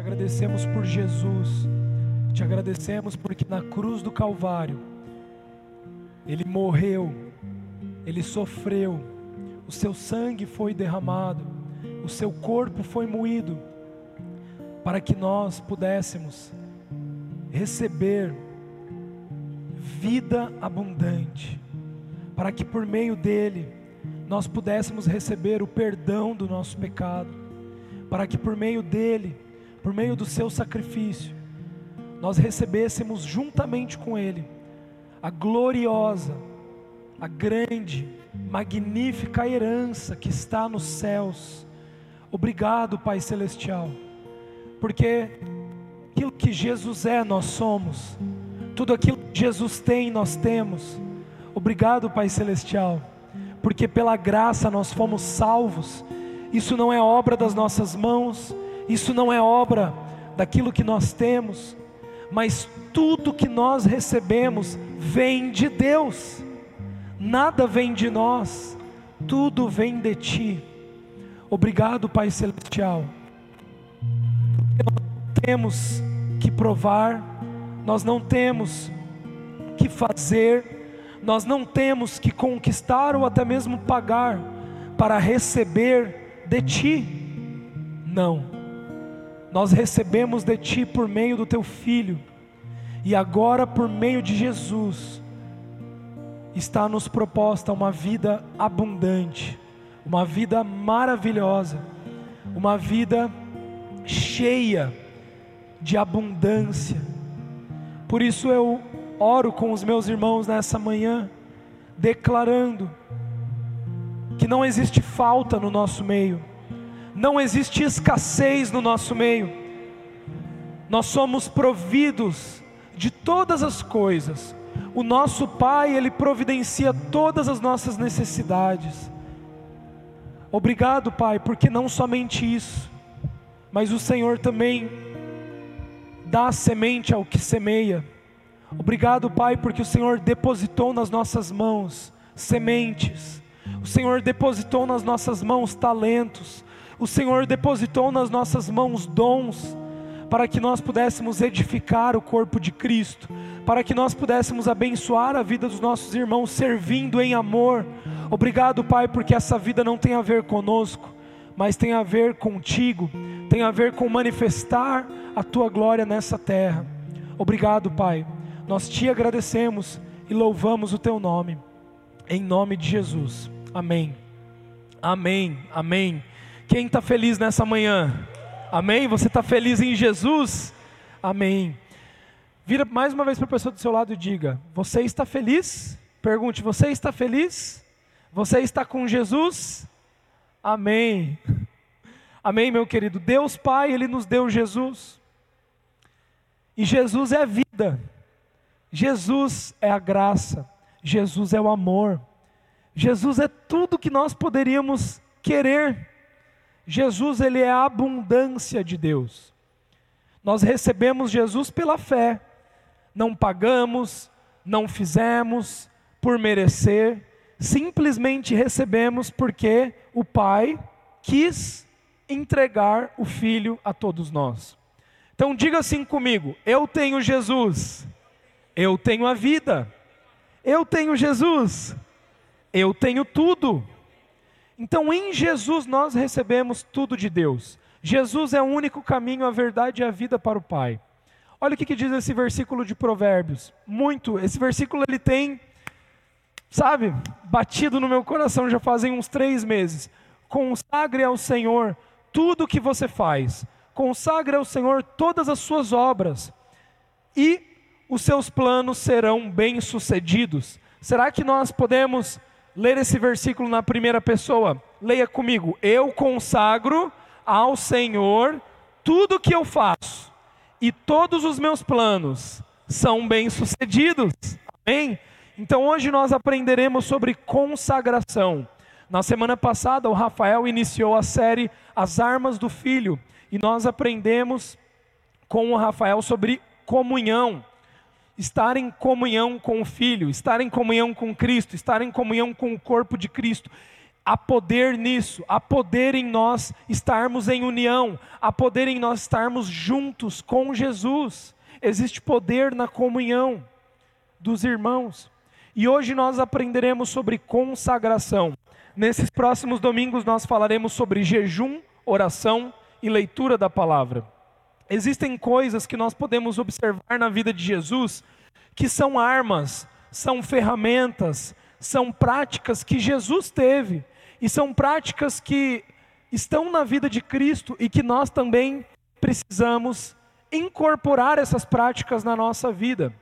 agradecemos por Jesus, te agradecemos porque na cruz do Calvário, Ele morreu, Ele sofreu, o seu sangue foi derramado, o seu corpo foi moído, para que nós pudéssemos receber vida abundante, para que por meio dele nós pudéssemos receber o perdão do nosso pecado, para que por meio dele, por meio do seu sacrifício, nós recebêssemos juntamente com ele a gloriosa, a grande, magnífica herança que está nos céus. Obrigado, Pai Celestial, porque aquilo que Jesus é, nós somos, tudo aquilo que Jesus tem, nós temos. Obrigado, Pai Celestial, porque pela graça nós fomos salvos. Isso não é obra das nossas mãos, isso não é obra daquilo que nós temos, mas tudo que nós recebemos vem de Deus, nada vem de nós, tudo vem de Ti. Obrigado, Pai Celestial. Temos que provar, nós não temos que fazer, nós não temos que conquistar ou até mesmo pagar para receber de Ti. Não, nós recebemos de Ti por meio do Teu Filho, e agora por meio de Jesus, está nos proposta uma vida abundante, uma vida maravilhosa, uma vida cheia de abundância. Por isso eu oro com os meus irmãos nessa manhã, declarando que não existe falta no nosso meio, não existe escassez no nosso meio, nós somos providos de todas as coisas, o nosso Pai, Ele providencia todas as nossas necessidades. Obrigado, Pai, porque não somente isso, mas o Senhor também dá semente ao que semeia. Obrigado, Pai, porque o Senhor depositou nas nossas mãos sementes. O Senhor depositou nas nossas mãos talentos. O Senhor depositou nas nossas mãos dons para que nós pudéssemos edificar o corpo de Cristo, para que nós pudéssemos abençoar a vida dos nossos irmãos servindo em amor. Obrigado, Pai, porque essa vida não tem a ver conosco, mas tem a ver contigo, tem a ver com manifestar a tua glória nessa terra. Obrigado, Pai. Nós te agradecemos e louvamos o teu nome. Em nome de Jesus. Amém. Amém. Amém. Quem está feliz nessa manhã? Amém? Você está feliz em Jesus? Amém. Vira mais uma vez para a pessoa do seu lado e diga: Você está feliz? Pergunte: Você está feliz? Você está com Jesus? Amém. Amém, meu querido. Deus Pai, Ele nos deu Jesus. E Jesus é a vida. Jesus é a graça. Jesus é o amor. Jesus é tudo que nós poderíamos querer. Jesus, Ele é a abundância de Deus. Nós recebemos Jesus pela fé. Não pagamos, não fizemos por merecer, simplesmente recebemos porque o Pai quis entregar o Filho a todos nós. Então diga assim comigo: eu tenho Jesus, eu tenho a vida, eu tenho Jesus, eu tenho tudo. Então em Jesus nós recebemos tudo de Deus. Jesus é o único caminho, a verdade e a vida para o Pai. Olha o que, que diz esse versículo de Provérbios. Muito, esse versículo ele tem, sabe, batido no meu coração já fazem uns três meses. Consagre ao Senhor tudo o que você faz, consagre ao Senhor todas as suas obras, e os seus planos serão bem-sucedidos. Será que nós podemos ler esse versículo na primeira pessoa? Leia comigo. Eu consagro ao Senhor tudo o que eu faço, e todos os meus planos são bem-sucedidos. Amém? Então hoje nós aprenderemos sobre consagração. Na semana passada, o Rafael iniciou a série As Armas do Filho e nós aprendemos com o Rafael sobre comunhão. Estar em comunhão com o Filho, estar em comunhão com Cristo, estar em comunhão com o corpo de Cristo. Há poder nisso, há poder em nós estarmos em união, há poder em nós estarmos juntos com Jesus. Existe poder na comunhão dos irmãos. E hoje nós aprenderemos sobre consagração. Nesses próximos domingos nós falaremos sobre jejum, oração e leitura da palavra. Existem coisas que nós podemos observar na vida de Jesus que são armas, são ferramentas, são práticas que Jesus teve e são práticas que estão na vida de Cristo e que nós também precisamos incorporar essas práticas na nossa vida,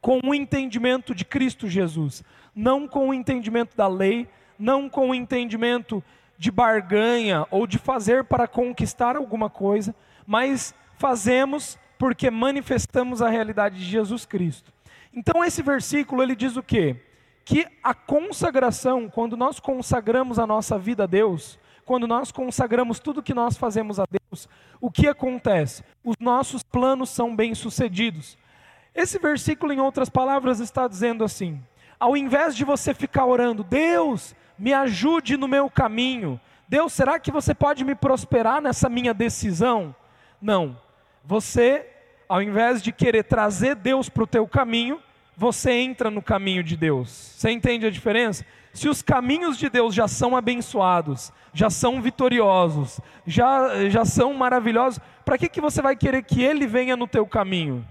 com o entendimento de Cristo Jesus, não com o entendimento da lei, não com o entendimento de barganha ou de fazer para conquistar alguma coisa, mas fazemos porque manifestamos a realidade de Jesus Cristo. Então esse versículo ele diz o quê? Que a consagração, quando nós consagramos a nossa vida a Deus, quando nós consagramos tudo que nós fazemos a Deus, o que acontece? Os nossos planos são bem-sucedidos. Esse versículo, em outras palavras, está dizendo assim: ao invés de você ficar orando, Deus, me ajude no meu caminho, Deus, será que você pode me prosperar nessa minha decisão? Não. Você, ao invés de querer trazer Deus para o teu caminho, você entra no caminho de Deus. Você entende a diferença? Se os caminhos de Deus já são abençoados, já são vitoriosos, já, já são maravilhosos, para que, que você vai querer que Ele venha no teu caminho?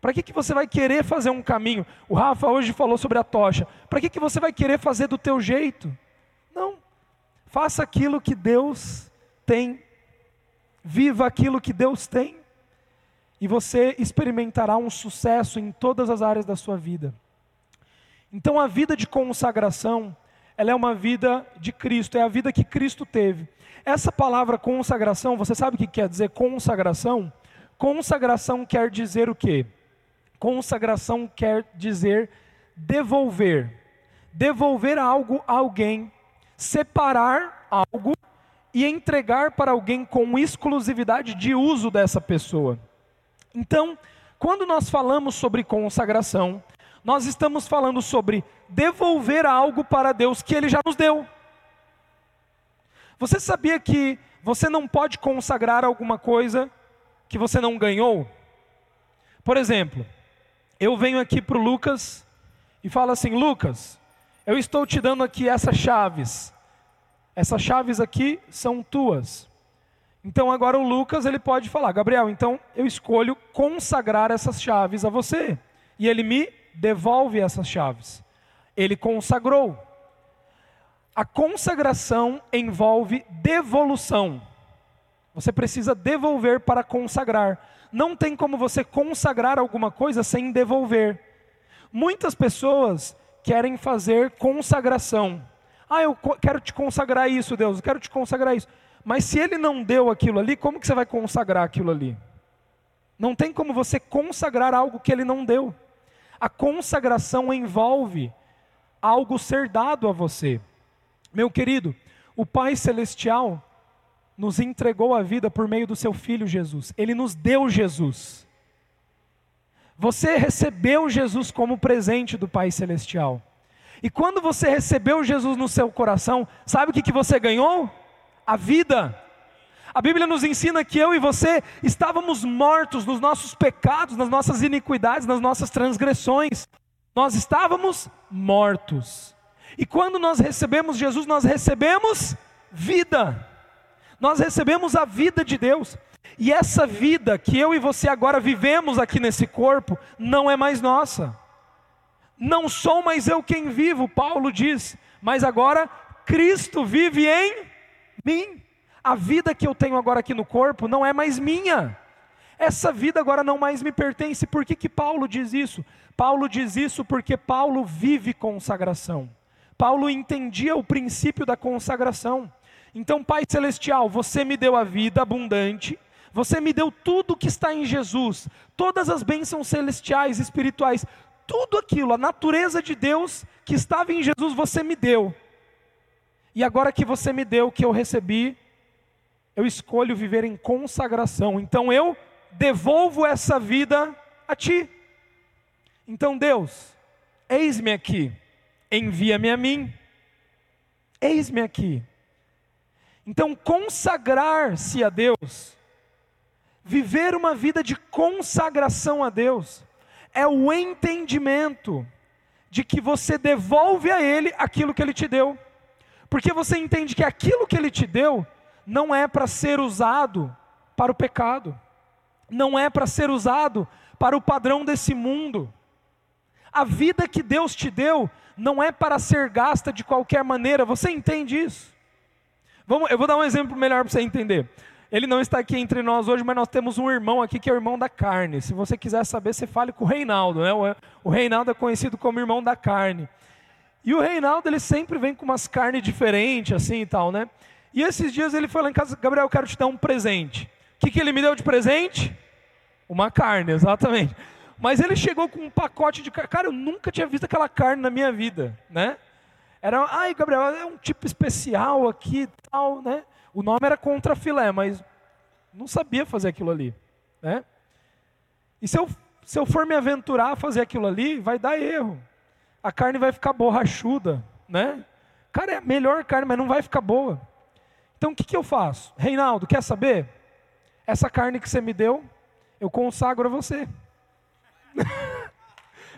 Para que, que você vai querer fazer um caminho? O Rafa hoje falou sobre a tocha. Para que, que você vai querer fazer do teu jeito? Não. Faça aquilo que Deus tem. Viva aquilo que Deus tem. E você experimentará um sucesso em todas as áreas da sua vida. Então a vida de consagração, ela é uma vida de Cristo, é a vida que Cristo teve. Essa palavra consagração, você sabe o que quer dizer consagração? Consagração quer dizer o quê? Consagração quer dizer devolver. Devolver algo a alguém, separar algo e entregar para alguém com exclusividade de uso dessa pessoa. Então, quando nós falamos sobre consagração, nós estamos falando sobre devolver algo para Deus que Ele já nos deu. Você sabia que você não pode consagrar alguma coisa que você não ganhou? Por exemplo, eu venho aqui para o Lucas e falo assim: Lucas, eu estou te dando aqui essas chaves. Essas chaves aqui são tuas. Então agora o Lucas ele pode falar, Gabriel, então eu escolho consagrar essas chaves a você. E ele me devolve essas chaves. Ele consagrou. A consagração envolve devolução. Você precisa devolver para consagrar. Não tem como você consagrar alguma coisa sem devolver. Muitas pessoas querem fazer consagração. Ah, eu quero te consagrar isso, Deus, eu quero te consagrar isso. Mas se ele não deu aquilo ali, como que você vai consagrar aquilo ali? Não tem como você consagrar algo que ele não deu. A consagração envolve algo ser dado a você. Meu querido, o Pai Celestial nos entregou a vida por meio do seu Filho Jesus. Ele nos deu Jesus. Você recebeu Jesus como presente do Pai Celestial. E quando você recebeu Jesus no seu coração, sabe o que, que você ganhou? A vida. A Bíblia nos ensina que eu e você estávamos mortos nos nossos pecados, nas nossas iniquidades, nas nossas transgressões. Nós estávamos mortos. E quando nós recebemos Jesus, nós recebemos vida. Nós recebemos a vida de Deus. E essa vida que eu e você agora vivemos aqui nesse corpo, não é mais nossa. Não sou mais eu quem vivo, Paulo diz, mas agora Cristo vive em mim a vida que eu tenho agora aqui no corpo não é mais minha. Essa vida agora não mais me pertence. Por que, que Paulo diz isso? Paulo diz isso porque Paulo vive consagração. Paulo entendia o princípio da consagração. Então, Pai Celestial, você me deu a vida abundante, você me deu tudo que está em Jesus, todas as bênçãos celestiais, espirituais, tudo aquilo, a natureza de Deus que estava em Jesus, você me deu. E agora que você me deu, que eu recebi, eu escolho viver em consagração. Então eu devolvo essa vida a ti. Então, Deus, eis-me aqui, envia-me a mim. Eis-me aqui. Então, consagrar-se a Deus, viver uma vida de consagração a Deus, é o entendimento de que você devolve a Ele aquilo que Ele te deu, porque você entende que aquilo que Ele te deu não é para ser usado para o pecado, não é para ser usado para o padrão desse mundo. A vida que Deus te deu não é para ser gasta de qualquer maneira, você entende isso? Vamos, eu vou dar um exemplo melhor para você entender. Ele não está aqui entre nós hoje, mas nós temos um irmão aqui que é o irmão da carne. Se você quiser saber, você fale com o Reinaldo. Né? O Reinaldo é conhecido como irmão da carne. E o Reinaldo, ele sempre vem com umas carnes diferentes, assim e tal, né? E esses dias ele foi lá em casa, Gabriel, eu quero te dar um presente. O que, que ele me deu de presente? Uma carne, exatamente. Mas ele chegou com um pacote de carne. Cara, eu nunca tinha visto aquela carne na minha vida, né? Era, ai, Gabriel, é um tipo especial aqui e tal, né? O nome era contra filé, mas não sabia fazer aquilo ali, né? E se eu, se eu for me aventurar a fazer aquilo ali, vai dar erro. A carne vai ficar borrachuda, né? Cara, é a melhor carne, mas não vai ficar boa. Então o que, que eu faço? Reinaldo, quer saber? Essa carne que você me deu, eu consagro a você.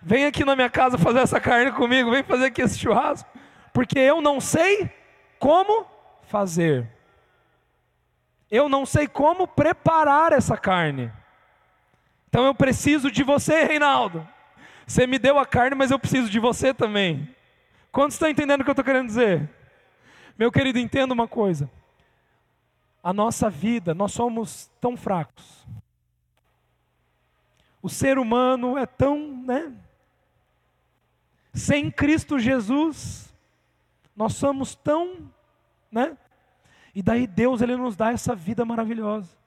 vem aqui na minha casa fazer essa carne comigo, vem fazer aqui esse churrasco porque eu não sei como fazer. Eu não sei como preparar essa carne. Então eu preciso de você, Reinaldo. Você me deu a carne, mas eu preciso de você também. Quantos estão entendendo o que eu estou querendo dizer? Meu querido, entenda uma coisa. A nossa vida, nós somos tão fracos. O ser humano é tão, né? Sem Cristo Jesus, nós somos tão, né? E daí Deus ele nos dá essa vida maravilhosa.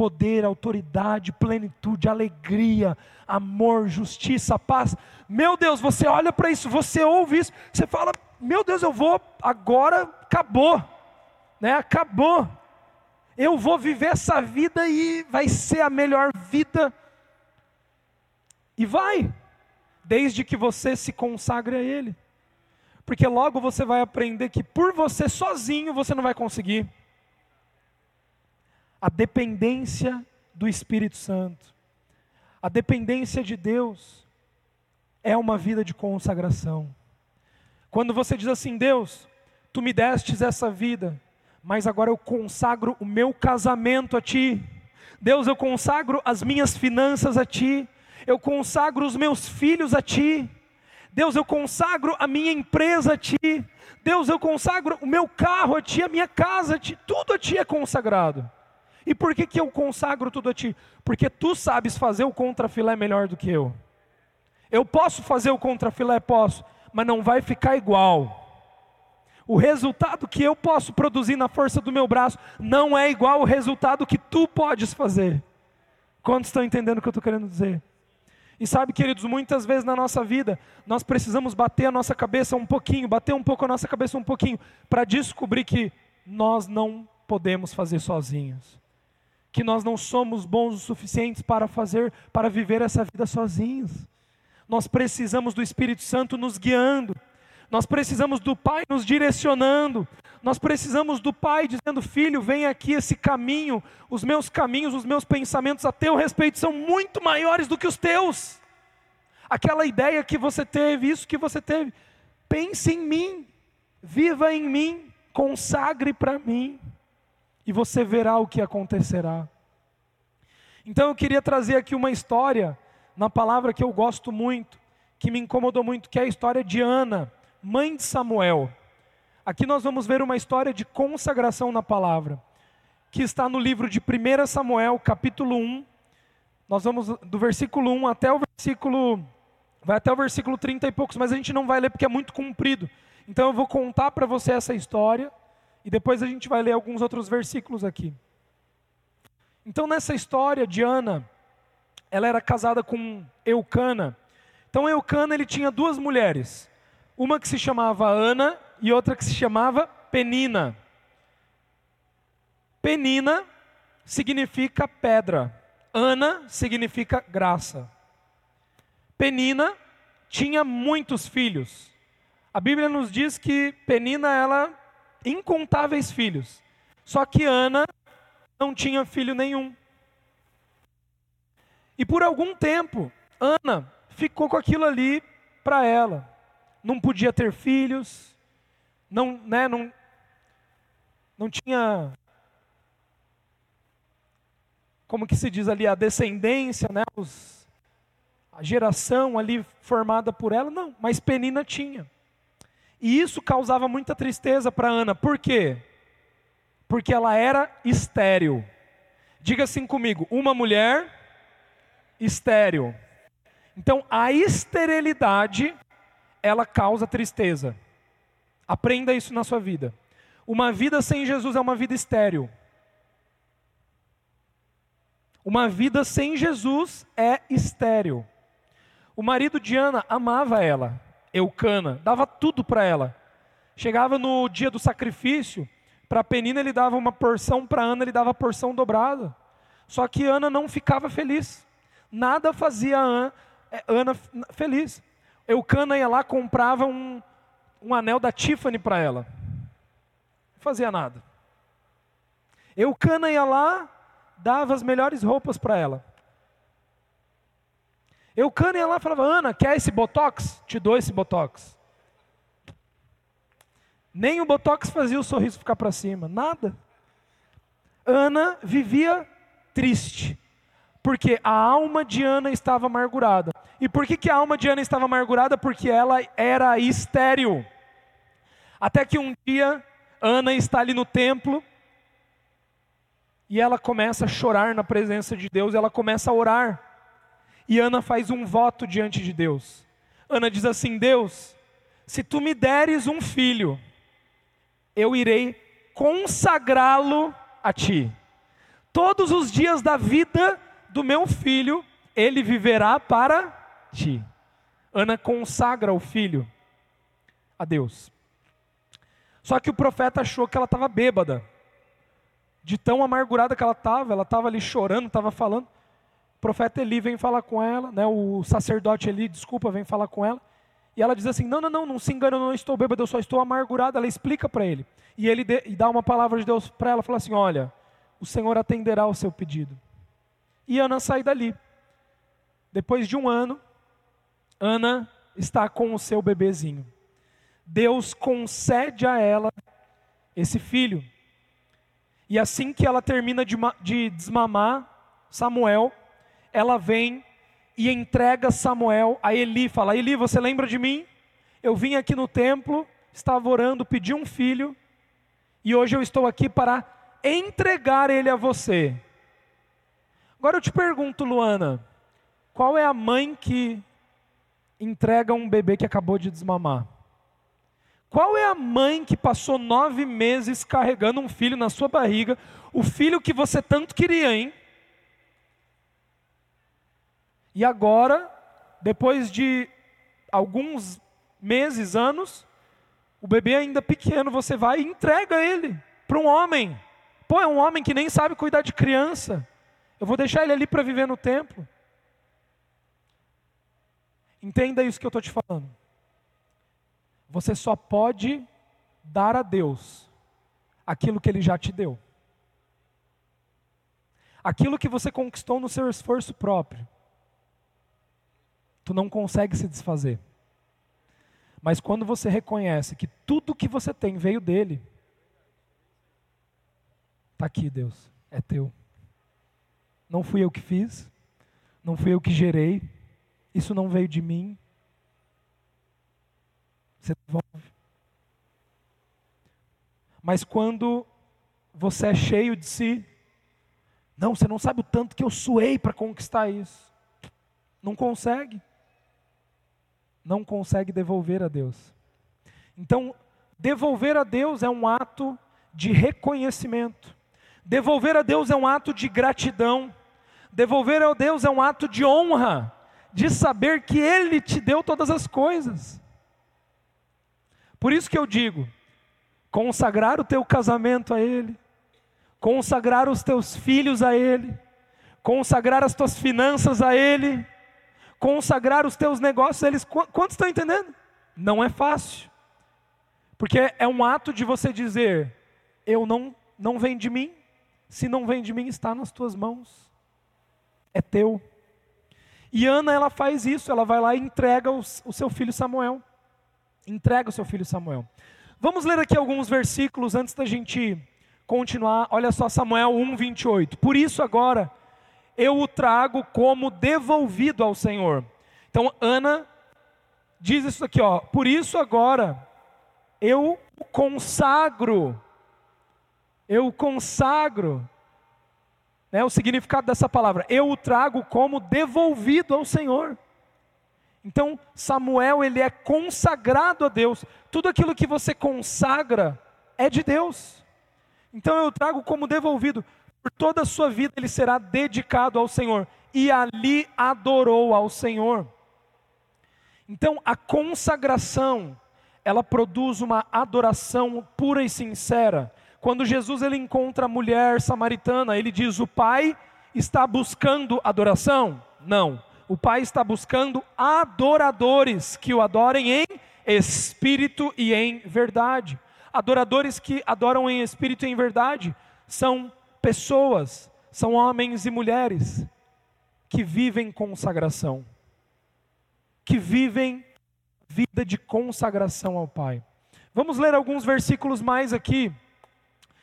Poder, autoridade, plenitude, alegria, amor, justiça, paz. Meu Deus, você olha para isso, você ouve isso, você fala: "Meu Deus, eu vou agora acabou". Né? Acabou. Eu vou viver essa vida e vai ser a melhor vida. E vai, desde que você se consagre a ele porque logo você vai aprender que por você sozinho você não vai conseguir. A dependência do Espírito Santo, a dependência de Deus, é uma vida de consagração. Quando você diz assim, Deus, tu me destes essa vida, mas agora eu consagro o meu casamento a ti. Deus, eu consagro as minhas finanças a ti. Eu consagro os meus filhos a ti. Deus, eu consagro a minha empresa a Ti. Deus, eu consagro o meu carro a Ti, a minha casa a Ti. Tudo a Ti é consagrado. E por que, que eu consagro tudo a Ti? Porque Tu sabes fazer o contrafilé melhor do que eu. Eu posso fazer o contrafilé? Posso, mas não vai ficar igual. O resultado que eu posso produzir na força do meu braço não é igual ao resultado que tu podes fazer. Quantos estão entendendo o que eu estou querendo dizer? E sabe, queridos, muitas vezes na nossa vida, nós precisamos bater a nossa cabeça um pouquinho, bater um pouco a nossa cabeça um pouquinho, para descobrir que nós não podemos fazer sozinhos. Que nós não somos bons o suficientes para fazer, para viver essa vida sozinhos. Nós precisamos do Espírito Santo nos guiando. Nós precisamos do Pai nos direcionando. Nós precisamos do Pai dizendo: Filho, vem aqui esse caminho. Os meus caminhos, os meus pensamentos a teu respeito são muito maiores do que os teus. Aquela ideia que você teve, isso que você teve. Pense em mim, viva em mim, consagre para mim, e você verá o que acontecerá. Então eu queria trazer aqui uma história, na palavra que eu gosto muito, que me incomodou muito, que é a história de Ana, mãe de Samuel. Aqui nós vamos ver uma história de consagração na palavra, que está no livro de 1 Samuel, capítulo 1. Nós vamos do versículo 1 até o versículo vai até o versículo 30 e poucos, mas a gente não vai ler porque é muito comprido. Então eu vou contar para você essa história e depois a gente vai ler alguns outros versículos aqui. Então nessa história de Ana, ela era casada com Eucana. Então Eucana ele tinha duas mulheres, uma que se chamava Ana e outra que se chamava Penina. Penina significa pedra, Ana significa graça. Penina tinha muitos filhos. A Bíblia nos diz que Penina ela incontáveis filhos. Só que Ana não tinha filho nenhum. E por algum tempo, Ana ficou com aquilo ali para ela. Não podia ter filhos, não, né, não, não tinha, como que se diz ali, a descendência, né, os, a geração ali formada por ela, não, mas Penina tinha. E isso causava muita tristeza para Ana, por quê? Porque ela era estéril. Diga assim comigo: uma mulher estéril. Então, a esterilidade, ela causa tristeza. Aprenda isso na sua vida. Uma vida sem Jesus é uma vida estéril. Uma vida sem Jesus é estéril. O marido de Ana amava ela, Eucana, dava tudo para ela. Chegava no dia do sacrifício, para Penina ele dava uma porção, para Ana ele dava porção dobrada. Só que Ana não ficava feliz. Nada fazia é, Ana feliz. Eucana ia lá, comprava um, um anel da Tiffany para ela. Não fazia nada. Eucana ia lá, dava as melhores roupas para ela. Eucana ia lá e falava: Ana, quer esse botox? Te dou esse botox. Nem o botox fazia o sorriso ficar para cima, nada. Ana vivia triste, porque a alma de Ana estava amargurada. E por que, que a alma de Ana estava amargurada? Porque ela era estéril. Até que um dia, Ana está ali no templo, e ela começa a chorar na presença de Deus, ela começa a orar. E Ana faz um voto diante de Deus. Ana diz assim: Deus, se tu me deres um filho, eu irei consagrá-lo a ti. Todos os dias da vida do meu filho, ele viverá para ti. Ana consagra o filho a Deus. Só que o profeta achou que ela estava bêbada. De tão amargurada que ela estava, ela estava ali chorando, estava falando. O profeta Eli vem falar com ela, né, o sacerdote Eli, desculpa, vem falar com ela. E ela diz assim: Não, não, não, não se engana, eu não estou bêbada, eu só estou amargurada. Ela explica para ele. E ele e dá uma palavra de Deus para ela, fala assim: Olha, o Senhor atenderá o seu pedido. E Ana sai dali. Depois de um ano, Ana está com o seu bebezinho. Deus concede a ela esse filho. E assim que ela termina de, de desmamar Samuel, ela vem e entrega Samuel a Eli. Fala: Eli, você lembra de mim? Eu vim aqui no templo, estava orando, pedi um filho, e hoje eu estou aqui para entregar ele a você. Agora eu te pergunto, Luana, qual é a mãe que entrega um bebê que acabou de desmamar? Qual é a mãe que passou nove meses carregando um filho na sua barriga, o filho que você tanto queria, hein? E agora, depois de alguns meses, anos, o bebê ainda pequeno, você vai e entrega ele para um homem. Pô, é um homem que nem sabe cuidar de criança. Eu vou deixar ele ali para viver no templo. Entenda isso que eu estou te falando. Você só pode dar a Deus aquilo que Ele já te deu. Aquilo que você conquistou no seu esforço próprio. Tu não consegue se desfazer. Mas quando você reconhece que tudo que você tem veio dele, está aqui, Deus, é teu. Não fui eu que fiz, não fui eu que gerei, isso não veio de mim. Você devolve. Mas quando você é cheio de si, não, você não sabe o tanto que eu suei para conquistar isso. Não consegue. Não consegue devolver a Deus. Então, devolver a Deus é um ato de reconhecimento. Devolver a Deus é um ato de gratidão. Devolver a Deus é um ato de honra, de saber que Ele te deu todas as coisas. Por isso que eu digo: consagrar o teu casamento a Ele, consagrar os teus filhos a Ele, consagrar as tuas finanças a Ele, consagrar os teus negócios a Ele. Quantos estão entendendo? Não é fácil, Porque é um ato de você dizer: eu não não vem de mim, se não vem de mim está nas tuas mãos. É teu. E Ana ela faz isso, ela vai lá e entrega o, seu filho Samuel. Entrega o seu filho Samuel. Vamos ler aqui alguns versículos antes da gente continuar. Olha só Samuel 1:28. Por isso agora eu o trago como devolvido ao Senhor. Então Ana diz isso aqui, ó. Por isso agora eu o consagro. Eu o consagro. Né, o significado dessa palavra, eu o trago como devolvido ao Senhor. Então, Samuel, ele é consagrado a Deus. Tudo aquilo que você consagra é de Deus. Então eu trago como devolvido. Por toda a sua vida ele será dedicado ao Senhor. E ali adorou ao Senhor. Então a consagração, ela produz uma adoração pura e sincera. Quando Jesus ele encontra a mulher samaritana, ele diz: "O Pai está buscando adoração?" Não. O Pai está buscando adoradores que o adorem em espírito e em verdade. Adoradores que adoram em espírito e em verdade são pessoas, são homens e mulheres que vivem consagração, que vivem vida de consagração ao Pai. Vamos ler alguns versículos mais aqui.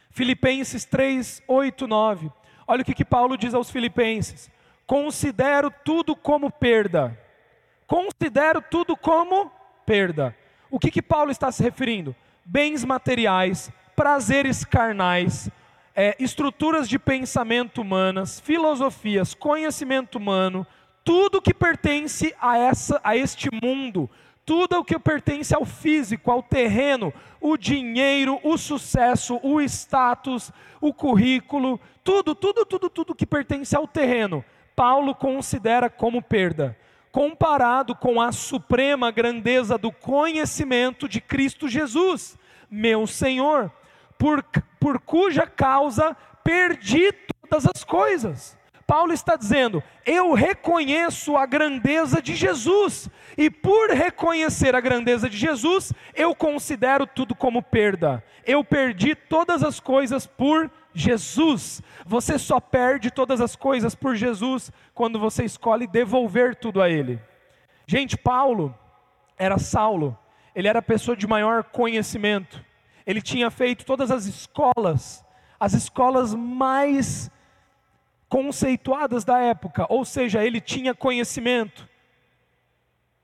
Filipenses 3, 8, 9. Olha o que, que Paulo diz aos Filipenses: Considero tudo como perda. Considero tudo como perda. O que, que Paulo está se referindo? Bens materiais, prazeres carnais, é, estruturas de pensamento humanas, filosofias, conhecimento humano, tudo que pertence a, essa, a este mundo, tudo o que pertence ao físico, ao terreno, o dinheiro, o sucesso, o status, o currículo, tudo, tudo, tudo, tudo que pertence ao terreno Paulo considera como perda, comparado com a suprema grandeza do conhecimento de Cristo Jesus, meu Senhor, por, por cuja causa perdi todas as coisas. Paulo está dizendo: eu reconheço a grandeza de Jesus, e por reconhecer a grandeza de Jesus, eu considero tudo como perda. Eu perdi todas as coisas por Jesus. Você só perde todas as coisas por Jesus quando você escolhe devolver tudo a Ele. Gente, Paulo era Saulo, ele era a pessoa de maior conhecimento, ele tinha feito todas as escolas, as escolas mais conceituadas da época, ou seja, ele tinha conhecimento,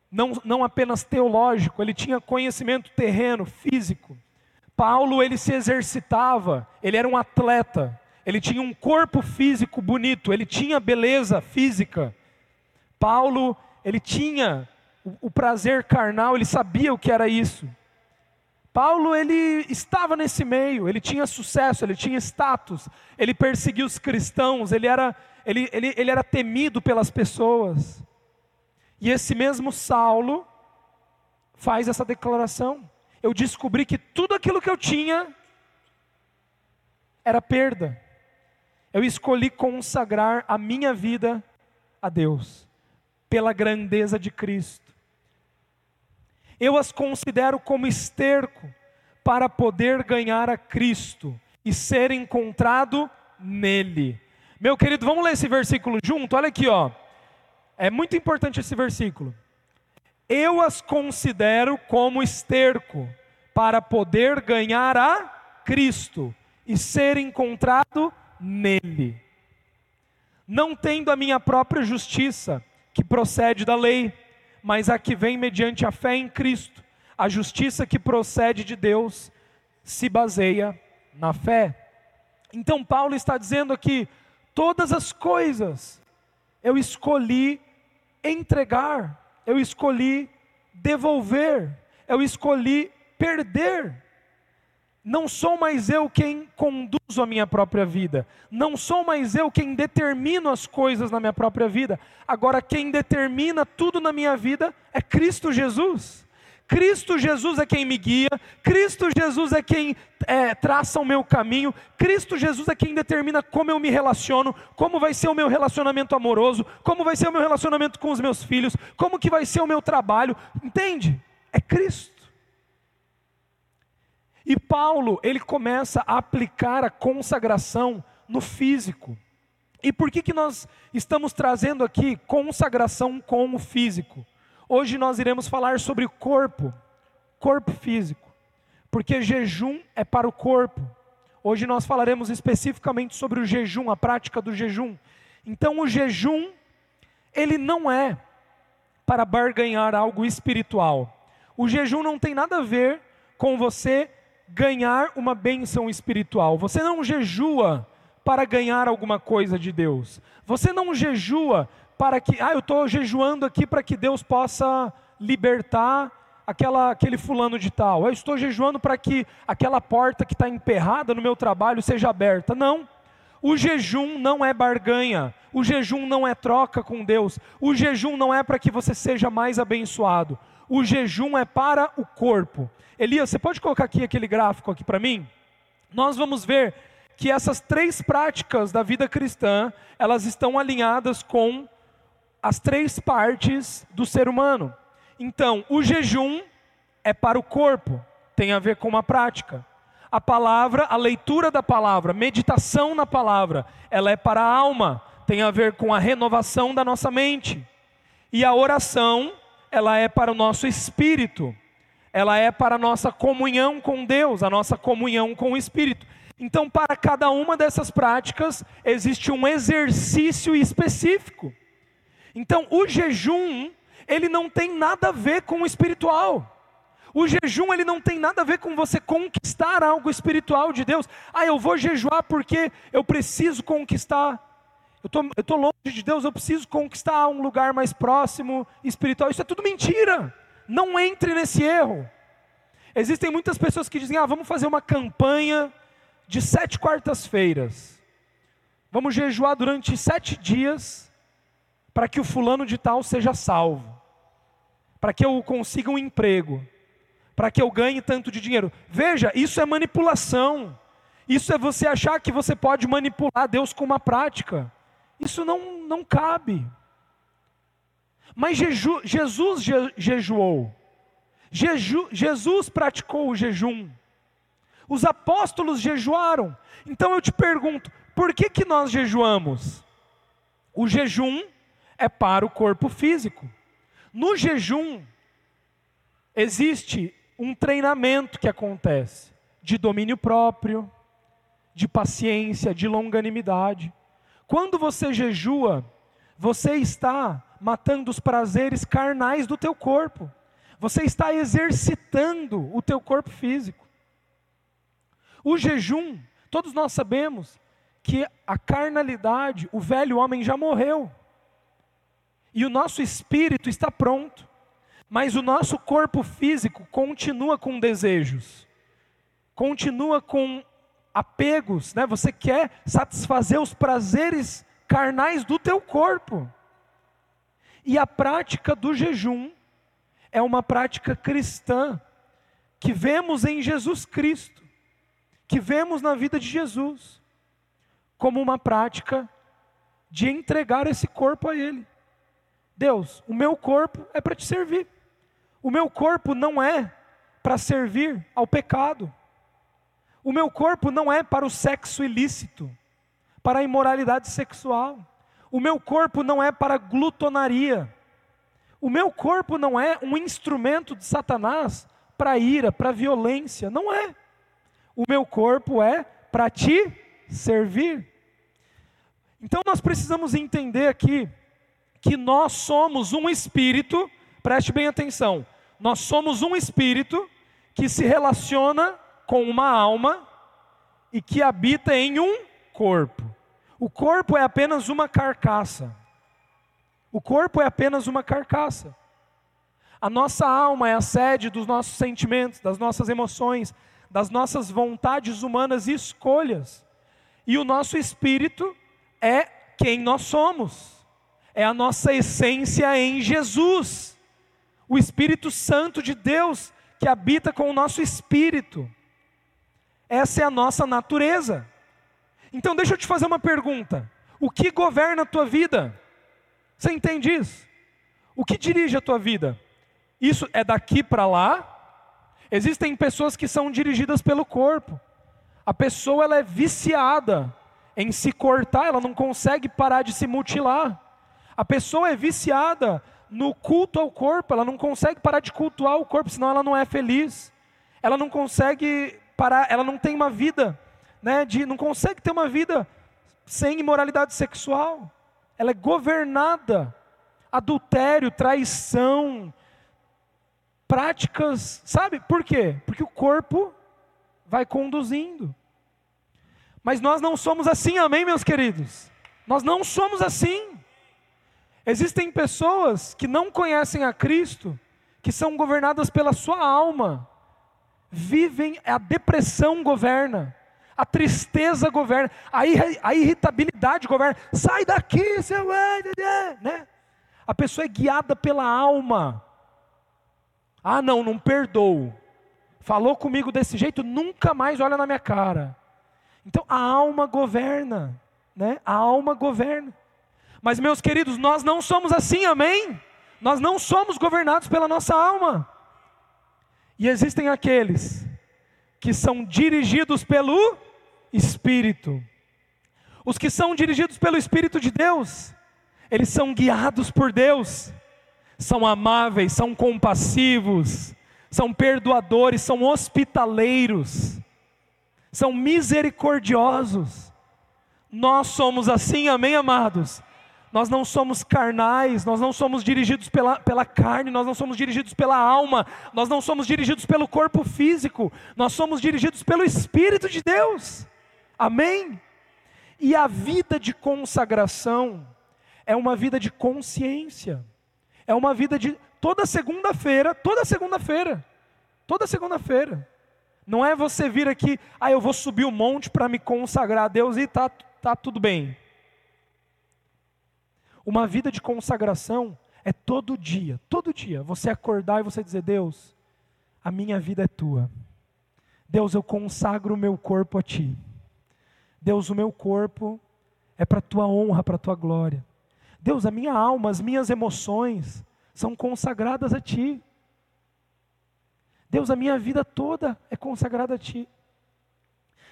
não, não apenas teológico, ele tinha conhecimento terreno, físico. Paulo ele se exercitava, ele era um atleta, ele tinha um corpo físico bonito, ele tinha beleza física. Paulo ele tinha o, o prazer carnal, ele sabia o que era isso. Paulo ele estava nesse meio, ele tinha sucesso, ele tinha status, ele perseguia os cristãos, ele era, ele, ele, ele era temido pelas pessoas. E esse mesmo Saulo faz essa declaração eu descobri que tudo aquilo que eu tinha era perda. Eu escolhi consagrar a minha vida a Deus, pela grandeza de Cristo. Eu as considero como esterco para poder ganhar a Cristo e ser encontrado nele. Meu querido, vamos ler esse versículo junto? Olha aqui, ó. É muito importante esse versículo eu as considero como esterco para poder ganhar a Cristo e ser encontrado nele. Não tendo a minha própria justiça, que procede da lei, mas a que vem mediante a fé em Cristo. A justiça que procede de Deus se baseia na fé. Então, Paulo está dizendo aqui: todas as coisas eu escolhi entregar eu escolhi devolver, eu escolhi perder. Não sou mais eu quem conduzo a minha própria vida, não sou mais eu quem determino as coisas na minha própria vida, agora quem determina tudo na minha vida é Cristo Jesus. Cristo Jesus é quem me guia, Cristo Jesus é quem é, traça o meu caminho, Cristo Jesus é quem determina como eu me relaciono, como vai ser o meu relacionamento amoroso, como vai ser o meu relacionamento com os meus filhos, como que vai ser o meu trabalho, entende? É Cristo. E Paulo, ele começa a aplicar a consagração no físico. E por que, que nós estamos trazendo aqui consagração com o físico? Hoje nós iremos falar sobre o corpo, corpo físico, porque jejum é para o corpo. Hoje nós falaremos especificamente sobre o jejum, a prática do jejum. Então o jejum, ele não é para barganhar algo espiritual. O jejum não tem nada a ver com você ganhar uma bênção espiritual. Você não jejua para ganhar alguma coisa de Deus. Você não jejua para que, ah, eu estou jejuando aqui para que Deus possa libertar aquela, aquele fulano de tal. Eu estou jejuando para que aquela porta que está emperrada no meu trabalho seja aberta. Não. O jejum não é barganha. O jejum não é troca com Deus. O jejum não é para que você seja mais abençoado. O jejum é para o corpo. Elias, você pode colocar aqui aquele gráfico aqui para mim? Nós vamos ver que essas três práticas da vida cristã, elas estão alinhadas com as três partes do ser humano. Então, o jejum é para o corpo, tem a ver com uma prática. A palavra, a leitura da palavra, meditação na palavra, ela é para a alma, tem a ver com a renovação da nossa mente. E a oração, ela é para o nosso espírito, ela é para a nossa comunhão com Deus, a nossa comunhão com o Espírito. Então, para cada uma dessas práticas, existe um exercício específico. Então, o jejum, ele não tem nada a ver com o espiritual. O jejum, ele não tem nada a ver com você conquistar algo espiritual de Deus. Ah, eu vou jejuar porque eu preciso conquistar. Eu estou longe de Deus, eu preciso conquistar um lugar mais próximo, espiritual. Isso é tudo mentira. Não entre nesse erro. Existem muitas pessoas que dizem: ah, vamos fazer uma campanha de sete quartas-feiras. Vamos jejuar durante sete dias para que o fulano de tal seja salvo, para que eu consiga um emprego, para que eu ganhe tanto de dinheiro. Veja, isso é manipulação. Isso é você achar que você pode manipular Deus com uma prática. Isso não, não cabe. Mas jeju, Jesus je, jejuou. Jeju, Jesus praticou o jejum. Os apóstolos jejuaram. Então eu te pergunto, por que, que nós jejuamos? O jejum é para o corpo físico. No jejum, existe um treinamento que acontece de domínio próprio, de paciência, de longanimidade. Quando você jejua, você está matando os prazeres carnais do teu corpo. Você está exercitando o teu corpo físico. O jejum, todos nós sabemos que a carnalidade, o velho homem já morreu. E o nosso espírito está pronto. Mas o nosso corpo físico continua com desejos. Continua com apegos, né? Você quer satisfazer os prazeres carnais do teu corpo. E a prática do jejum é uma prática cristã que vemos em Jesus Cristo que vemos na vida de Jesus como uma prática de entregar esse corpo a Ele. Deus, o meu corpo é para te servir. O meu corpo não é para servir ao pecado. O meu corpo não é para o sexo ilícito, para a imoralidade sexual. O meu corpo não é para glutonaria. O meu corpo não é um instrumento de Satanás para ira, para violência. Não é. O meu corpo é para te servir. Então nós precisamos entender aqui que nós somos um espírito, preste bem atenção, nós somos um espírito que se relaciona com uma alma e que habita em um corpo. O corpo é apenas uma carcaça. O corpo é apenas uma carcaça. A nossa alma é a sede dos nossos sentimentos, das nossas emoções, das nossas vontades humanas e escolhas. E o nosso espírito é quem nós somos, é a nossa essência em Jesus, o Espírito Santo de Deus que habita com o nosso espírito. Essa é a nossa natureza. Então, deixa eu te fazer uma pergunta: o que governa a tua vida? Você entende isso? O que dirige a tua vida? Isso é daqui para lá Existem pessoas que são dirigidas pelo corpo. A pessoa ela é viciada em se cortar, ela não consegue parar de se mutilar. A pessoa é viciada no culto ao corpo, ela não consegue parar de cultuar o corpo, senão ela não é feliz. Ela não consegue parar, ela não tem uma vida, né, de não consegue ter uma vida sem imoralidade sexual. Ela é governada adultério, traição, práticas, sabe? Por quê? Porque o corpo vai conduzindo. Mas nós não somos assim, amém, meus queridos? Nós não somos assim. Existem pessoas que não conhecem a Cristo, que são governadas pela sua alma, vivem, a depressão governa, a tristeza governa, a, irritabilidade governa. Sai daqui, seu. Né? A pessoa é guiada pela alma. Ah, não, não perdoo. Falou comigo desse jeito, nunca mais olha na minha cara. Então a alma governa, né? A alma governa. Mas meus queridos, nós não somos assim, amém? Nós não somos governados pela nossa alma. E existem aqueles que são dirigidos pelo Espírito. Os que são dirigidos pelo Espírito de Deus, eles são guiados por Deus, são amáveis, são compassivos, são perdoadores, são hospitaleiros são misericordiosos. Nós somos assim, amém, amados? Nós não somos carnais, nós não somos dirigidos pela, pela carne, nós não somos dirigidos pela alma, nós não somos dirigidos pelo corpo físico, nós somos dirigidos pelo Espírito de Deus, amém? E a vida de consagração é uma vida de consciência, é uma vida de toda segunda-feira, toda segunda-feira, toda segunda-feira, não é você vir aqui, ah, eu vou subir o monte para me consagrar a Deus e tá, tá tudo bem. Uma vida de consagração é todo dia, todo dia, você acordar e você dizer: Deus, a minha vida é tua. Deus, eu consagro o meu corpo a ti. Deus, o meu corpo é para a tua honra, para a tua glória. Deus, a minha alma, as minhas emoções são consagradas a ti. Deus, a minha vida toda é consagrada a Ti.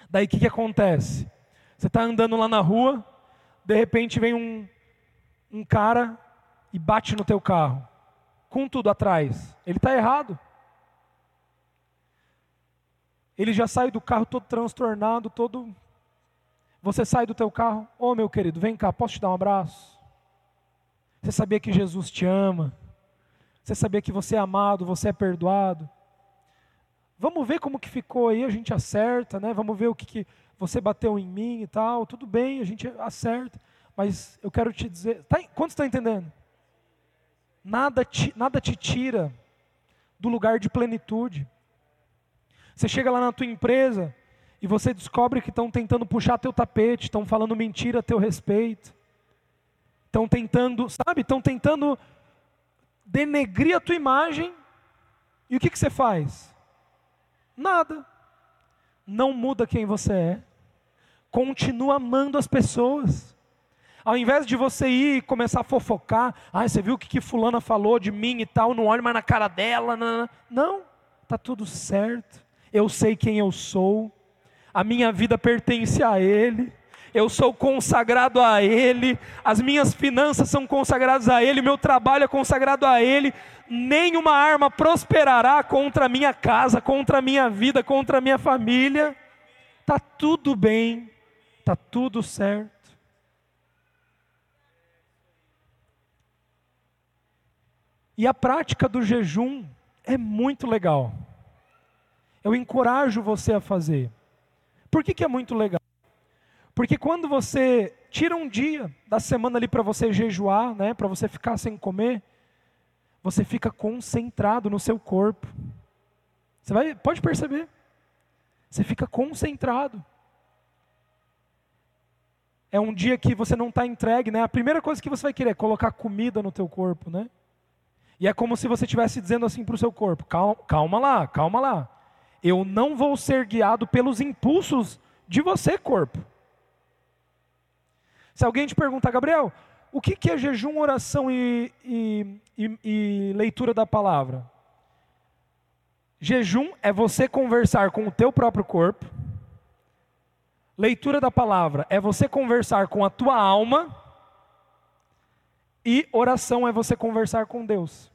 Daí o que, que acontece? Você está andando lá na rua, de repente vem um, um cara e bate no teu carro, com tudo atrás. Ele está errado. Ele já sai do carro todo transtornado, todo. Você sai do teu carro, ô oh, meu querido, vem cá, posso te dar um abraço? Você sabia que Jesus te ama? Você sabia que você é amado, você é perdoado? Vamos ver como que ficou aí, a gente acerta, né? Vamos ver o que, que você bateu em mim e tal. Tudo bem, a gente acerta. Mas eu quero te dizer, tá, quantos estão entendendo? Nada te, nada te tira do lugar de plenitude. Você chega lá na tua empresa e você descobre que estão tentando puxar teu tapete, estão falando mentira a teu respeito, estão tentando, sabe, estão tentando denegrir a tua imagem. E o que, que você faz? Nada. Não muda quem você é. Continua amando as pessoas. Ao invés de você ir e começar a fofocar, ah, você viu o que, que fulana falou de mim e tal, não olhe mais na cara dela. Não, não, está tudo certo. Eu sei quem eu sou. A minha vida pertence a Ele eu sou consagrado a Ele, as minhas finanças são consagradas a Ele, meu trabalho é consagrado a Ele, nenhuma arma prosperará contra a minha casa, contra a minha vida, contra a minha família. Está tudo bem, está tudo certo. E a prática do jejum é muito legal. Eu encorajo você a fazer. Por que, que é muito legal? Porque quando você tira um dia da semana ali para você jejuar, né, para você ficar sem comer, você fica concentrado no seu corpo. Você vai, pode perceber. Você fica concentrado. É um dia que você não está entregue, né? A primeira coisa que você vai querer é colocar comida no teu corpo, né? E é como se você estivesse dizendo assim para o seu corpo: calma, calma lá, calma lá. Eu não vou ser guiado pelos impulsos de você, corpo. Se alguém te perguntar, Gabriel, o que, que é jejum, oração e, e, e, e leitura da palavra? Jejum é você conversar com o teu próprio corpo. Leitura da palavra é você conversar com a tua alma. E oração é você conversar com Deus.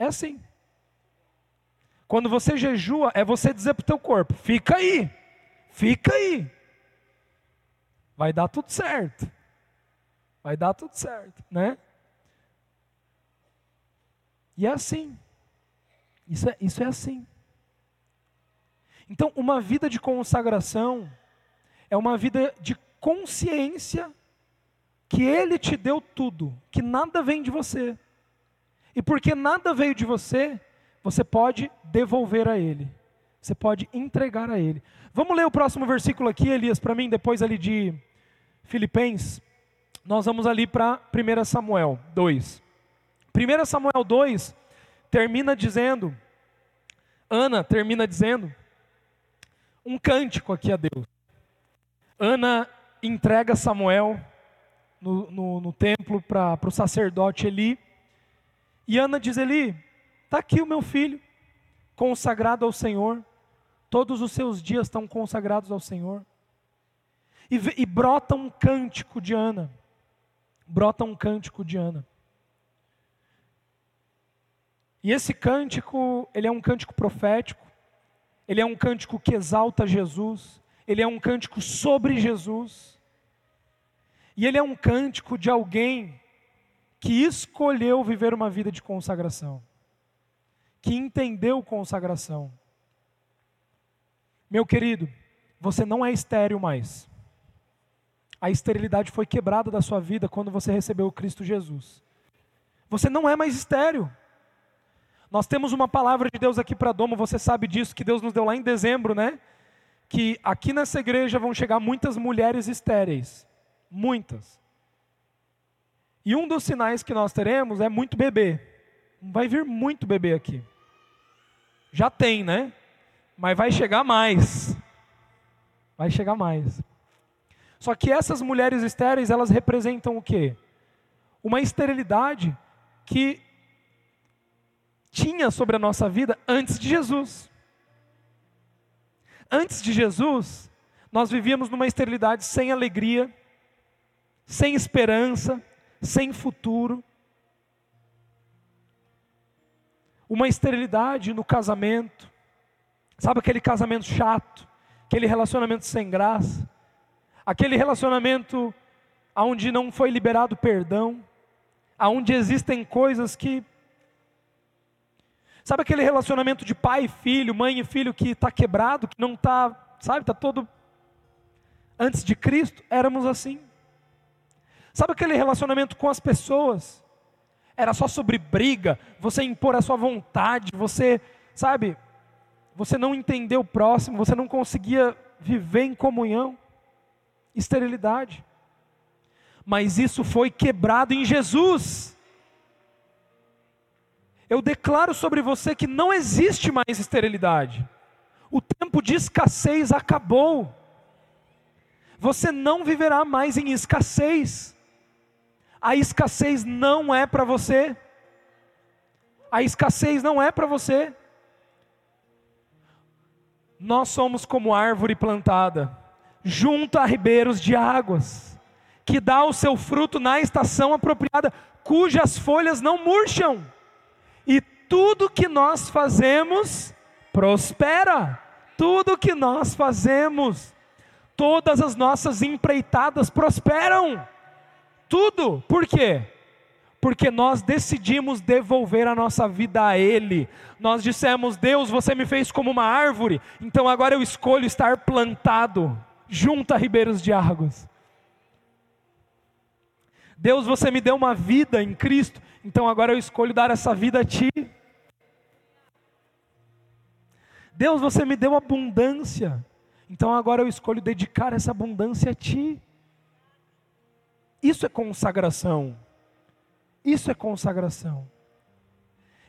É assim. Quando você jejua, é você dizer para o teu corpo: fica aí, fica aí. Vai dar tudo certo. Vai dar tudo certo, né? E é assim. Isso é, isso é assim. Então, uma vida de consagração é uma vida de consciência que Ele te deu tudo, que nada vem de você. E porque nada veio de você, você pode devolver a Ele. Você pode entregar a Ele. Vamos ler o próximo versículo aqui, Elias, para mim, depois ali de Filipenses. Nós vamos ali para 1 Samuel 2. 1 Samuel 2 termina dizendo, Ana termina dizendo, um cântico aqui a Deus. Ana entrega Samuel no, no, no templo para o sacerdote Eli. E Ana diz: Eli, está aqui o meu filho, consagrado ao Senhor. Todos os seus dias estão consagrados ao Senhor. E, e brota um cântico de Ana. Brota um cântico de Ana. E esse cântico, ele é um cântico profético, ele é um cântico que exalta Jesus, ele é um cântico sobre Jesus, e ele é um cântico de alguém que escolheu viver uma vida de consagração, que entendeu consagração. Meu querido, você não é estéril mais. A esterilidade foi quebrada da sua vida quando você recebeu Cristo Jesus. Você não é mais estéril. Nós temos uma palavra de Deus aqui para Domo, você sabe disso, que Deus nos deu lá em dezembro, né? Que aqui nessa igreja vão chegar muitas mulheres estéreis. Muitas. E um dos sinais que nós teremos é muito bebê. Vai vir muito bebê aqui. Já tem, né? Mas vai chegar mais. Vai chegar mais. Só que essas mulheres estéreis, elas representam o quê? Uma esterilidade que tinha sobre a nossa vida antes de Jesus. Antes de Jesus, nós vivíamos numa esterilidade sem alegria, sem esperança, sem futuro. Uma esterilidade no casamento. Sabe aquele casamento chato, aquele relacionamento sem graça, aquele relacionamento onde não foi liberado perdão, aonde existem coisas que Sabe aquele relacionamento de pai e filho, mãe e filho que está quebrado, que não está, sabe, está todo. Antes de Cristo, éramos assim. Sabe aquele relacionamento com as pessoas? Era só sobre briga, você impor a sua vontade, você, sabe, você não entender o próximo, você não conseguia viver em comunhão, esterilidade. Mas isso foi quebrado em Jesus eu declaro sobre você que não existe mais esterilidade. O tempo de escassez acabou. Você não viverá mais em escassez. A escassez não é para você. A escassez não é para você. Nós somos como árvore plantada, junto a ribeiros de águas, que dá o seu fruto na estação apropriada, cujas folhas não murcham e tudo que nós fazemos prospera. Tudo que nós fazemos, todas as nossas empreitadas prosperam. Tudo. Por quê? Porque nós decidimos devolver a nossa vida a Ele. Nós dissemos: Deus, você me fez como uma árvore, então agora eu escolho estar plantado junto a ribeiros de águas. Deus, você me deu uma vida em Cristo, então agora eu escolho dar essa vida a Ti. Deus, você me deu abundância, então agora eu escolho dedicar essa abundância a Ti. Isso é consagração. Isso é consagração.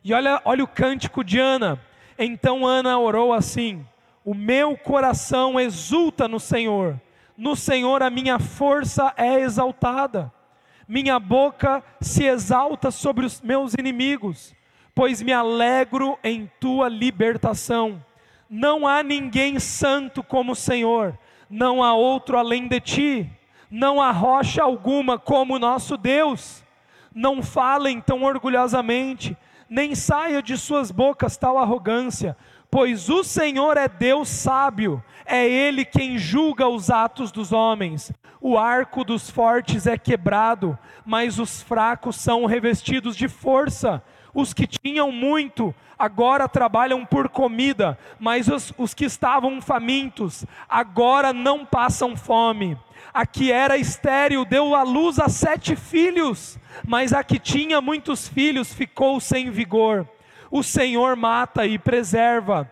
E olha, olha o cântico de Ana. Então Ana orou assim: O meu coração exulta no Senhor, no Senhor a minha força é exaltada minha boca se exalta sobre os meus inimigos, pois me alegro em tua libertação. Não há ninguém santo como o Senhor, não há outro além de ti, não há rocha alguma como o nosso Deus. Não falem tão orgulhosamente, nem saia de suas bocas tal arrogância, pois o Senhor é Deus sábio, é Ele quem julga os atos dos homens. O arco dos fortes é quebrado, mas os fracos são revestidos de força. Os que tinham muito agora trabalham por comida, mas os, os que estavam famintos agora não passam fome. A que era estéril deu à luz a sete filhos, mas a que tinha muitos filhos ficou sem vigor. O Senhor mata e preserva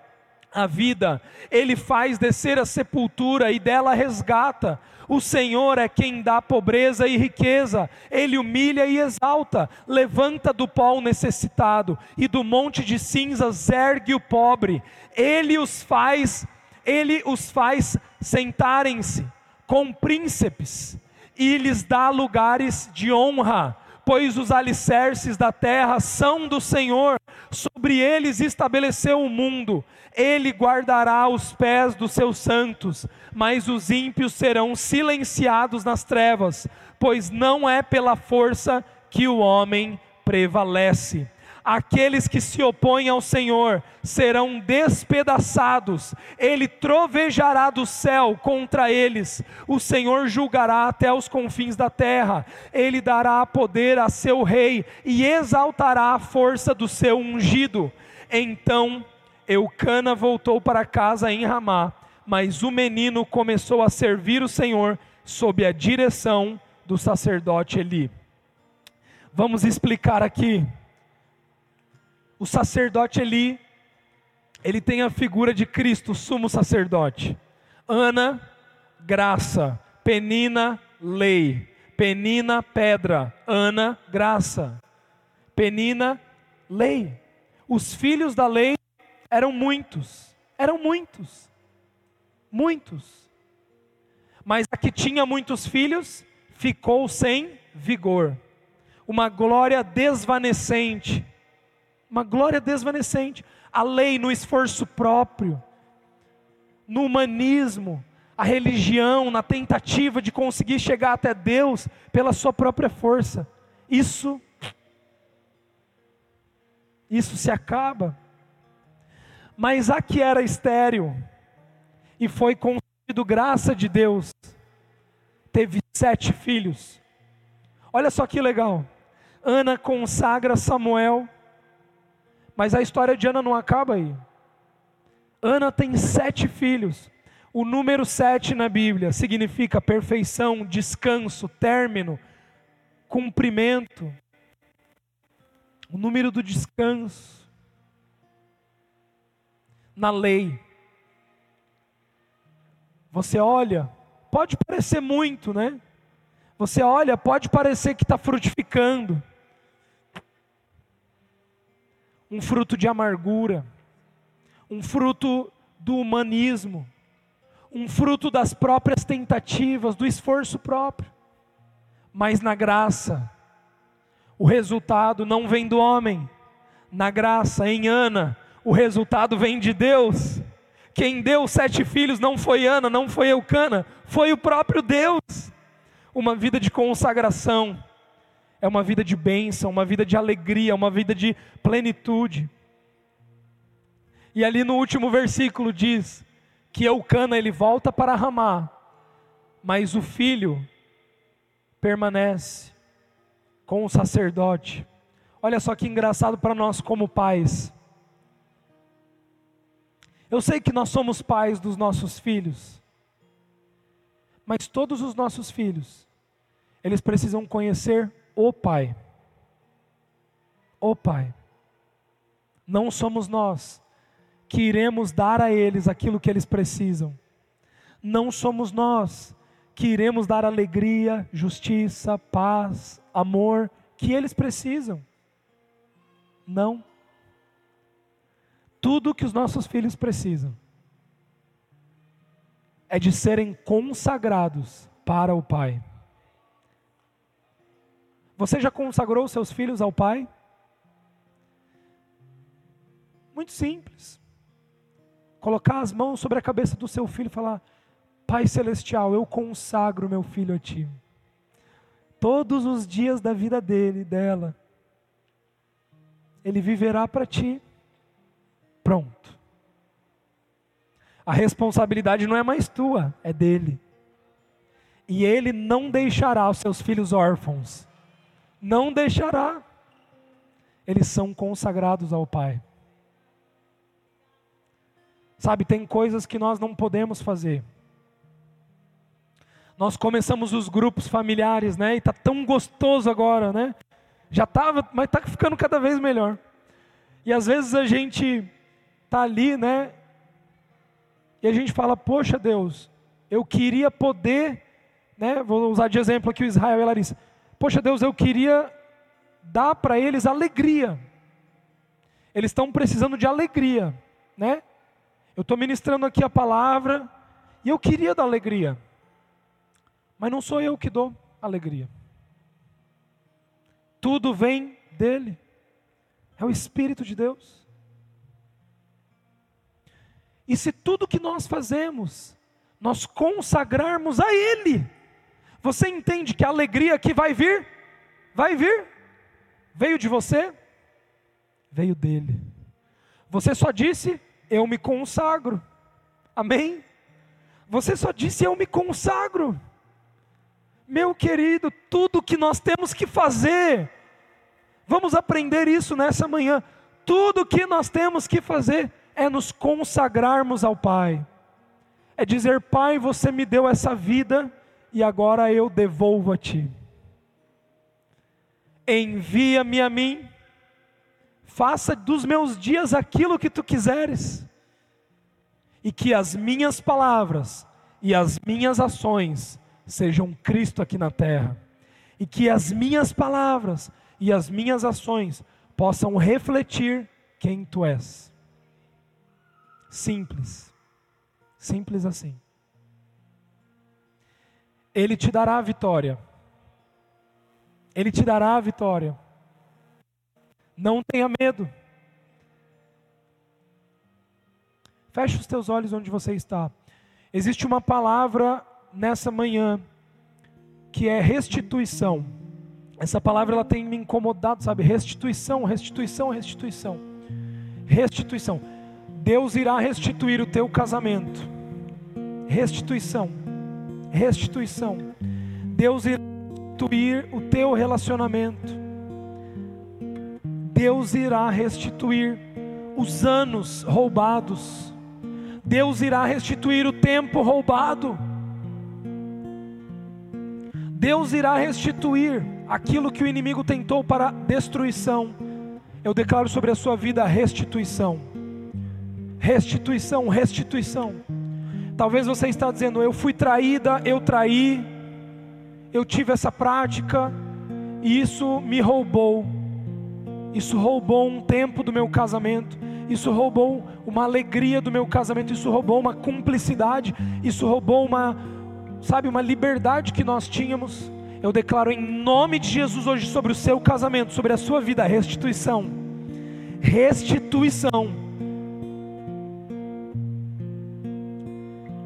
a vida, Ele faz descer a sepultura e dela resgata. O Senhor é quem dá pobreza e riqueza, Ele humilha e exalta, levanta do pó o necessitado, e do monte de cinzas ergue o pobre. Ele os faz, Ele os faz sentarem-se com príncipes, e lhes dá lugares de honra pois os alicerces da terra são do Senhor, sobre eles estabeleceu o mundo, ele guardará os pés dos seus santos, mas os ímpios serão silenciados nas trevas, pois não é pela força que o homem prevalece aqueles que se opõem ao Senhor serão despedaçados, ele trovejará do céu contra eles, o Senhor julgará até os confins da terra, ele dará poder a seu rei e exaltará a força do seu ungido. Então Eucana voltou para casa em Ramá, mas o menino começou a servir o Senhor sob a direção do sacerdote Eli. Vamos explicar aqui o sacerdote Eli, ele tem a figura de Cristo, sumo sacerdote. Ana, graça. Penina, lei. Penina, pedra. Ana, graça. Penina, lei. Os filhos da lei eram muitos. Eram muitos. Muitos. Mas a que tinha muitos filhos ficou sem vigor. Uma glória desvanecente uma glória desvanecente. A lei no esforço próprio, no humanismo, a religião, na tentativa de conseguir chegar até Deus pela sua própria força. Isso isso se acaba. Mas a que era estéril e foi concedido graça de Deus, teve sete filhos. Olha só que legal. Ana consagra Samuel mas a história de Ana não acaba aí. Ana tem sete filhos. O número sete na Bíblia significa perfeição, descanso, término, cumprimento. O número do descanso. Na lei. Você olha, pode parecer muito, né? Você olha, pode parecer que está frutificando um fruto de amargura, um fruto do humanismo, um fruto das próprias tentativas, do esforço próprio. Mas na graça, o resultado não vem do homem, na graça, em Ana, o resultado vem de Deus. Quem deu sete filhos não foi Ana, não foi Eucana, foi o próprio Deus. Uma vida de consagração é uma vida de bênção, uma vida de alegria, uma vida de plenitude. E ali no último versículo diz que Eucana ele volta para Ramá, mas o filho permanece com o sacerdote. Olha só que engraçado para nós como pais. Eu sei que nós somos pais dos nossos filhos, mas todos os nossos filhos, eles precisam conhecer o Pai. O Pai. Não somos nós que iremos dar a eles aquilo que eles precisam. Não somos nós que iremos dar alegria, justiça, paz, amor que eles precisam. Não. Tudo que os nossos filhos precisam é de serem consagrados para o Pai. Você já consagrou seus filhos ao Pai? Muito simples. Colocar as mãos sobre a cabeça do seu filho e falar: Pai Celestial, eu consagro meu filho a Ti. Todos os dias da vida dele, dela, ele viverá para Ti. Pronto. A responsabilidade não é mais tua, é dele. E ele não deixará os seus filhos órfãos. Não deixará. Eles são consagrados ao Pai. Sabe, tem coisas que nós não podemos fazer. Nós começamos os grupos familiares, né? E tá tão gostoso agora, né? Já estava, mas está ficando cada vez melhor. E às vezes a gente tá ali, né? E a gente fala: "Poxa, Deus, eu queria poder, né? Vou usar de exemplo aqui o Israel e a Larissa. Poxa, Deus, eu queria dar para eles alegria. Eles estão precisando de alegria, né? Eu estou ministrando aqui a palavra e eu queria dar alegria, mas não sou eu que dou alegria. Tudo vem dele, é o Espírito de Deus. E se tudo que nós fazemos, nós consagrarmos a Ele, você entende que a alegria que vai vir, vai vir, veio de você, veio dele. Você só disse, eu me consagro. Amém? Você só disse eu me consagro. Meu querido, tudo que nós temos que fazer, vamos aprender isso nessa manhã. Tudo que nós temos que fazer é nos consagrarmos ao Pai. É dizer, Pai, você me deu essa vida e agora eu devolvo a Ti. Envia-me a mim faça dos meus dias aquilo que tu quiseres, e que as minhas palavras e as minhas ações sejam Cristo aqui na terra, e que as minhas palavras e as minhas ações possam refletir quem tu és. Simples, simples assim. Ele te dará a vitória. Ele te dará a vitória. Não tenha medo. Feche os teus olhos onde você está. Existe uma palavra nessa manhã que é restituição. Essa palavra ela tem me incomodado, sabe? Restituição, restituição, restituição. Restituição. Deus irá restituir o teu casamento. Restituição. Restituição. Deus irá restituir o teu relacionamento. Deus irá restituir os anos roubados, Deus irá restituir o tempo roubado, Deus irá restituir aquilo que o inimigo tentou para destruição. Eu declaro sobre a sua vida restituição. Restituição, restituição. Talvez você está dizendo, eu fui traída, eu traí, eu tive essa prática e isso me roubou. Isso roubou um tempo do meu casamento. Isso roubou uma alegria do meu casamento. Isso roubou uma cumplicidade. Isso roubou uma, sabe, uma liberdade que nós tínhamos. Eu declaro em nome de Jesus hoje sobre o seu casamento, sobre a sua vida, restituição. Restituição.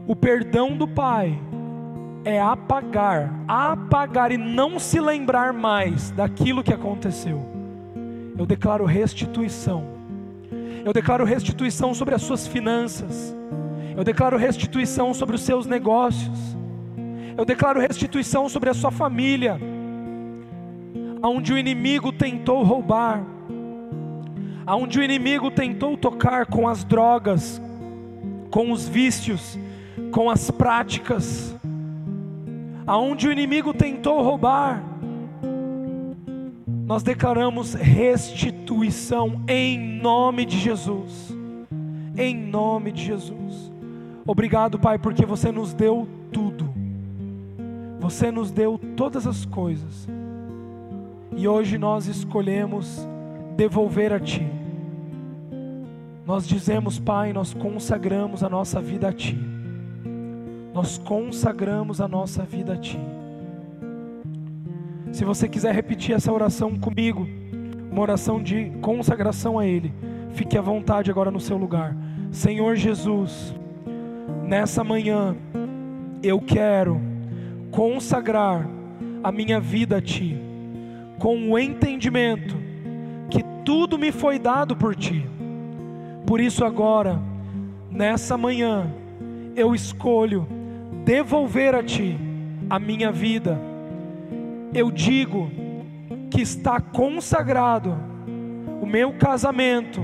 O perdão do Pai é apagar, apagar e não se lembrar mais daquilo que aconteceu eu declaro restituição. Eu declaro restituição sobre as suas finanças. Eu declaro restituição sobre os seus negócios. Eu declaro restituição sobre a sua família. Aonde o inimigo tentou roubar, aonde o inimigo tentou tocar com as drogas, com os vícios, com as práticas, aonde o inimigo tentou roubar, nós declaramos restituição em nome de Jesus. Em nome de Jesus. Obrigado, Pai, porque você nos deu tudo. Você nos deu todas as coisas. E hoje nós escolhemos devolver a Ti. Nós dizemos, Pai, nós consagramos a nossa vida a Ti. Nós consagramos a nossa vida a Ti. Se você quiser repetir essa oração comigo, uma oração de consagração a Ele, Fique à vontade agora no seu lugar. Senhor Jesus, nessa manhã, eu quero consagrar a minha vida a Ti, com o entendimento que tudo me foi dado por Ti. Por isso, agora, nessa manhã, eu escolho devolver a Ti a minha vida. Eu digo que está consagrado o meu casamento,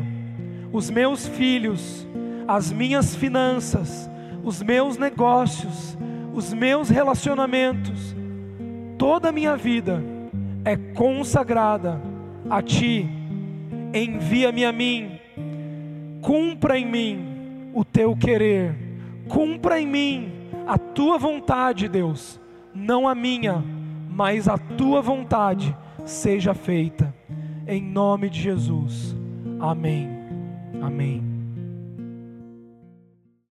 os meus filhos, as minhas finanças, os meus negócios, os meus relacionamentos, toda a minha vida é consagrada a Ti. Envia-me a mim, cumpra em mim o Teu querer, cumpra em mim a Tua vontade, Deus, não a minha, mas a Tua vontade seja feita, em nome de Jesus. Amém. Amém.